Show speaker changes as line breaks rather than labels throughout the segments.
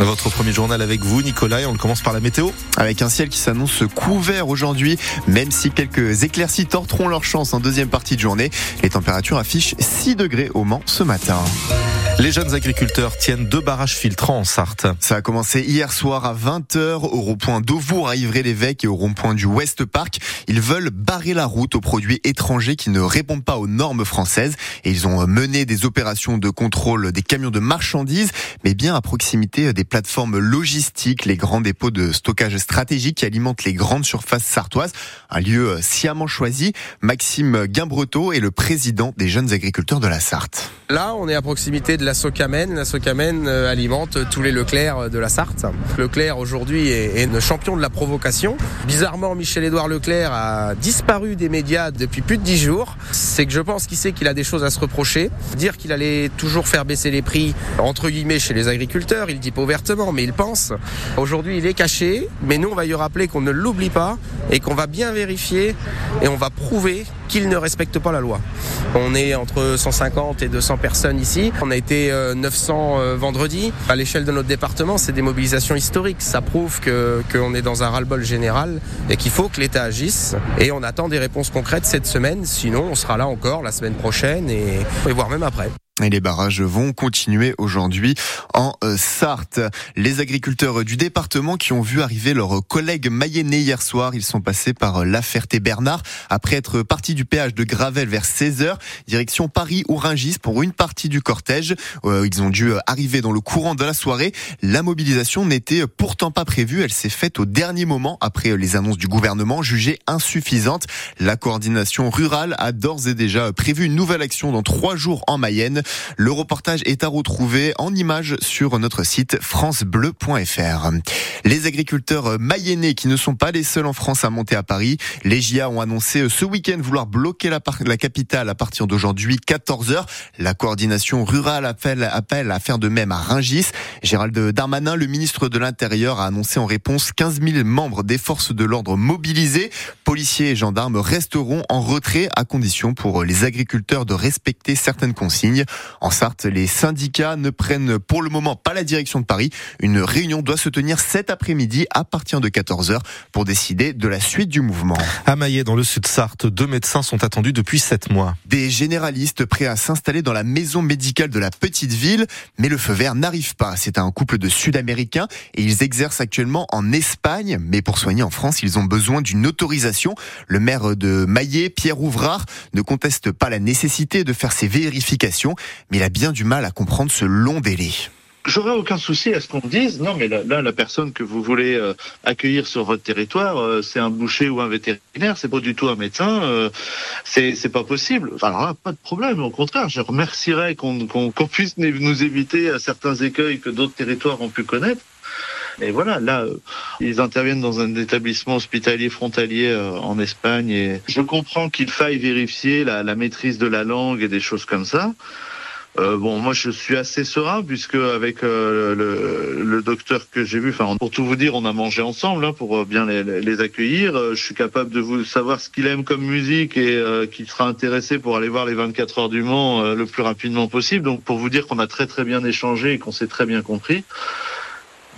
Votre premier journal avec vous, Nicolas, et on commence par la météo.
Avec un ciel qui s'annonce couvert aujourd'hui, même si quelques éclaircies torteront leur chance en deuxième partie de journée. Les températures affichent 6 degrés au Mans ce matin.
Les jeunes agriculteurs tiennent deux barrages filtrants en Sarthe.
Ça a commencé hier soir à 20h au rond-point d'Auvour à Ivry-l'Évêque et au rond-point du West Park. Ils veulent barrer la route aux produits étrangers qui ne répondent pas aux normes françaises et ils ont mené des opérations de contrôle des camions de marchandises, mais bien à proximité des plateformes logistiques, les grands dépôts de stockage stratégique qui alimentent les grandes surfaces sartoises. Un lieu sciemment choisi. Maxime Guimbretot est le président des jeunes agriculteurs de la Sarthe.
Là, on est à proximité de la La Socamène euh, alimente tous les Leclerc de la Sarthe. Leclerc aujourd'hui est, le champion de la provocation. Bizarrement, Michel-Édouard Leclerc a disparu des médias depuis plus de dix jours. C'est que je pense qu'il sait qu'il a des choses à se reprocher. Dire qu'il allait toujours faire baisser les prix, entre guillemets, chez les agriculteurs, il dit pas ouvertement, mais il pense. Aujourd'hui, il est caché, mais nous, on va lui rappeler qu'on ne l'oublie pas et qu'on va bien vérifier et on va prouver qu'il ne respecte pas la loi. On est entre 150 et 200 personnes ici. On a été 900 euh, euh, vendredi. À l'échelle de notre département, c'est des mobilisations historiques. Ça prouve que qu'on est dans un ras-le-bol général et qu'il faut que l'État agisse. Et on attend des réponses concrètes cette semaine. Sinon, on sera là encore la semaine prochaine et, et voire même après.
Et les barrages vont continuer aujourd'hui en euh, Sarthe. Les agriculteurs du département qui ont vu arriver leurs collègues mayennais hier soir, ils sont passés par La Ferté-Bernard après être partis du péage de Gravel vers 16h, direction Paris ou Ringis pour une partie du cortège. Euh, ils ont dû arriver dans le courant de la soirée. La mobilisation n'était pourtant pas prévue, elle s'est faite au dernier moment après les annonces du gouvernement jugées insuffisantes. La coordination rurale a d'ores et déjà prévu une nouvelle action dans trois jours en Mayenne. Le reportage est à retrouver en images sur notre site francebleu.fr. Les agriculteurs mayennais qui ne sont pas les seuls en France à monter à Paris, les GIA ont annoncé ce week-end vouloir bloquer la, capitale à partir d'aujourd'hui 14h. La coordination rurale appelle, appelle à faire de même à Ringis. Gérald Darmanin, le ministre de l'Intérieur, a annoncé en réponse 15 000 membres des forces de l'ordre mobilisés. Policiers et gendarmes resteront en retrait à condition pour les agriculteurs de respecter certaines consignes. En Sarthe, les syndicats ne prennent pour le moment pas la direction de Paris. Une réunion doit se tenir cet après-midi à partir de 14h pour décider de la suite du mouvement.
À Maillet, dans le sud Sarthe, deux médecins sont attendus depuis sept mois.
Des généralistes prêts à s'installer dans la maison médicale de la petite ville, mais le feu vert n'arrive pas. C'est un couple de Sud-Américains et ils exercent actuellement en Espagne, mais pour soigner en France, ils ont besoin d'une autorisation. Le maire de Maillet, Pierre Ouvrard, ne conteste pas la nécessité de faire ces vérifications, mais il a bien du mal à comprendre ce long délai.
J'aurais aucun souci à ce qu'on dise. Non mais là, la personne que vous voulez euh, accueillir sur votre territoire euh, c'est un boucher ou un vétérinaire c'est pas du tout un médecin euh, c'est pas possible. Alors là pas de problème au contraire je remercierais qu'on qu'on puisse nous éviter certains écueils que d'autres territoires ont pu connaître. Et voilà, là, ils interviennent dans un établissement hospitalier frontalier en Espagne et je comprends qu'il faille vérifier la, la maîtrise de la langue et des choses comme ça. Euh, bon, moi je suis assez serein puisque avec euh, le, le, docteur que j'ai vu, enfin pour tout vous dire, on a mangé ensemble hein, pour euh, bien les, les accueillir. Euh, je suis capable de vous savoir ce qu'il aime comme musique et euh, qu'il sera intéressé pour aller voir les 24 heures du Mans le plus rapidement possible. Donc pour vous dire qu'on a très très bien échangé et qu'on s'est très bien compris.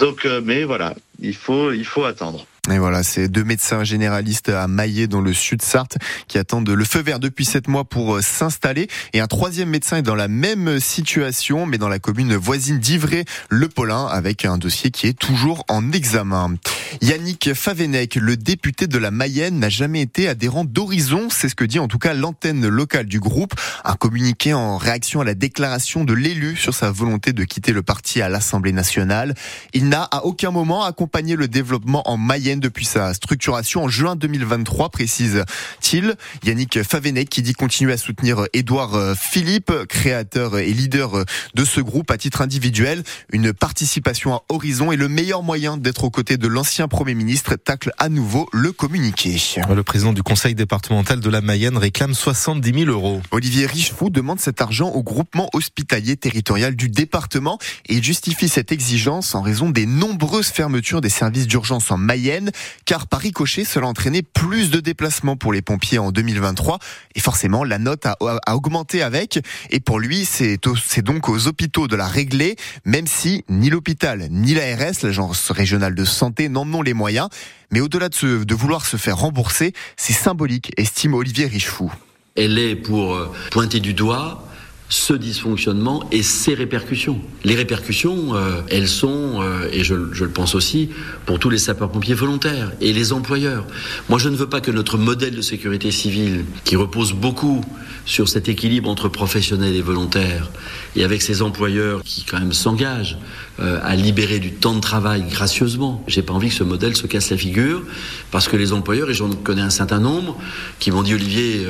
Donc, mais voilà, il faut il faut attendre.
Et voilà, c'est deux médecins généralistes à Maillet dans le sud Sarthe qui attendent le feu vert depuis sept mois pour euh, s'installer. Et un troisième médecin est dans la même situation, mais dans la commune voisine d'Ivray-le-Paulin, avec un dossier qui est toujours en examen. Yannick Favenec, le député de la Mayenne, n'a jamais été adhérent d'Horizon. C'est ce que dit en tout cas l'antenne locale du groupe. Un communiqué en réaction à la déclaration de l'élu sur sa volonté de quitter le parti à l'Assemblée nationale. Il n'a à aucun moment accompagné le développement en Mayenne depuis sa structuration en juin 2023, précise-t-il. Yannick Favenec qui dit continuer à soutenir Édouard Philippe, créateur et leader de ce groupe à titre individuel. Une participation à Horizon est le meilleur moyen d'être aux côtés de l'ancien Premier ministre, tacle à nouveau le communiqué.
Le président du conseil départemental de la Mayenne réclame 70 000 euros.
Olivier Richefou demande cet argent au groupement hospitalier territorial du département et il justifie cette exigence en raison des nombreuses fermetures des services d'urgence en Mayenne Car par ricochet, cela entraîné plus de déplacements pour les pompiers en 2023, et forcément la note a, augmenté avec, et pour lui c'est donc aux hôpitaux de la régler, même si ni l'hôpital ni l'ARS, l'agence régionale de santé, n'en ont les moyens. Mais au-delà de, de vouloir se faire rembourser, c'est symbolique, estime Olivier Richefou.
Elle est pour euh, pointer du doigt ce dysfonctionnement et ses répercussions. Les répercussions, euh, elles sont, euh, et je, le pense aussi, pour tous les sapeurs-pompiers volontaires et les employeurs. Moi, je ne veux pas que notre modèle de sécurité civile, qui repose beaucoup sur cet équilibre entre professionnels et volontaires, et avec ces employeurs qui quand même s'engagent euh, à libérer du temps de travail gracieusement, j'ai pas envie que ce modèle se casse la figure, parce que les employeurs, et j'en connais un certain nombre, qui m'ont dit Olivier,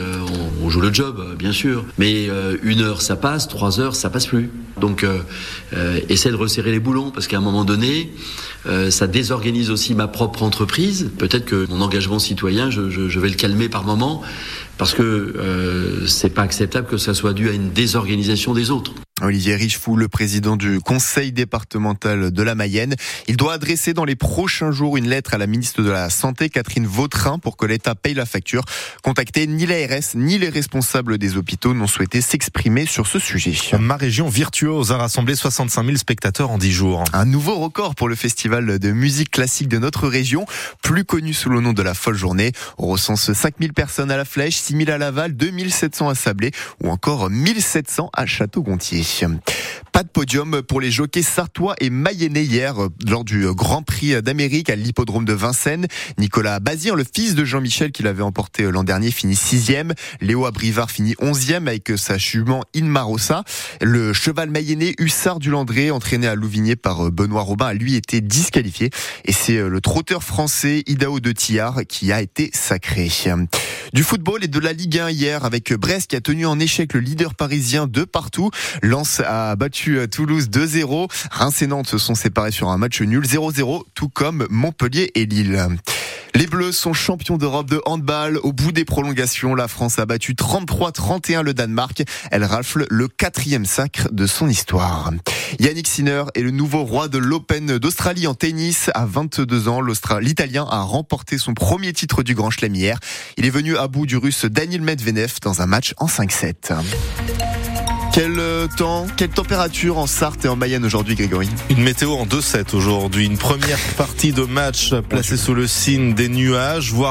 on, on, joue le job, bien sûr, mais une heure, ça ça passe, trois heures, ça passe plus. Donc, euh, euh, essaie de resserrer les boulons parce qu'à un moment donné, euh, ça désorganise aussi ma propre entreprise. Peut-être que mon engagement citoyen, je, je, vais le calmer par moment parce que euh, c'est pas acceptable que ça soit dû à une désorganisation des autres.
Olivier Richefou, le président du conseil départemental de la Mayenne. Il doit adresser dans les prochains jours une lettre à la ministre de la Santé, Catherine Vautrin, pour que l'État paye la facture. Contacté, ni l'ARS ni les responsables des hôpitaux n'ont souhaité s'exprimer sur ce sujet.
Ma région virtuose a rassemblé 65 000 spectateurs en 10 jours.
Un nouveau record pour le festival de musique classique de notre région, plus connu sous le nom de la Folle Journée. On recense 5 000 personnes à la Flèche, 6 000 à Laval, 2 700 à Sablé ou encore 1 700 à Château-Gontier. Bereich. Pas de podium pour les jockeys sartois et mayennais hier lors du Grand Prix d'Amérique à l'hippodrome de Vincennes. Nicolas Bazir, le fils de Jean-Michel qui l'avait emporté l'an dernier, finit sixième. Léo Abrivard finit onzième avec sa jument Inmarosa. Le cheval mayennais Hussard du Landré, entraîné à Louvigné par Benoît Robin, a lui été disqualifié. Et c'est le trotteur français Idao de Tillard qui a été sacré. Du football et de la Ligue 1 hier avec Brest qui a tenu en échec le leader parisien de partout. Lens a battu Toulouse 2-0. Reims et Nantes se sont séparés sur un match nul 0-0, tout comme Montpellier et Lille. Les Bleus sont champions d'Europe de handball. Au bout des prolongations, la France a battu 33-31 le Danemark. Elle rafle le quatrième sacre de son histoire. Yannick Sinner est le nouveau roi de l'Open d'Australie en tennis. À 22 ans, l'Italien a remporté son premier titre du Grand Chelem hier. Il est venu à bout du Russe Daniel Medvedev dans un match en 5-7. Quel euh, temps, quelle température en Sarthe et en Mayenne aujourd'hui, Grégory?
Une météo en 2-7 aujourd'hui. Une première partie de match placée sous le signe des nuages, voire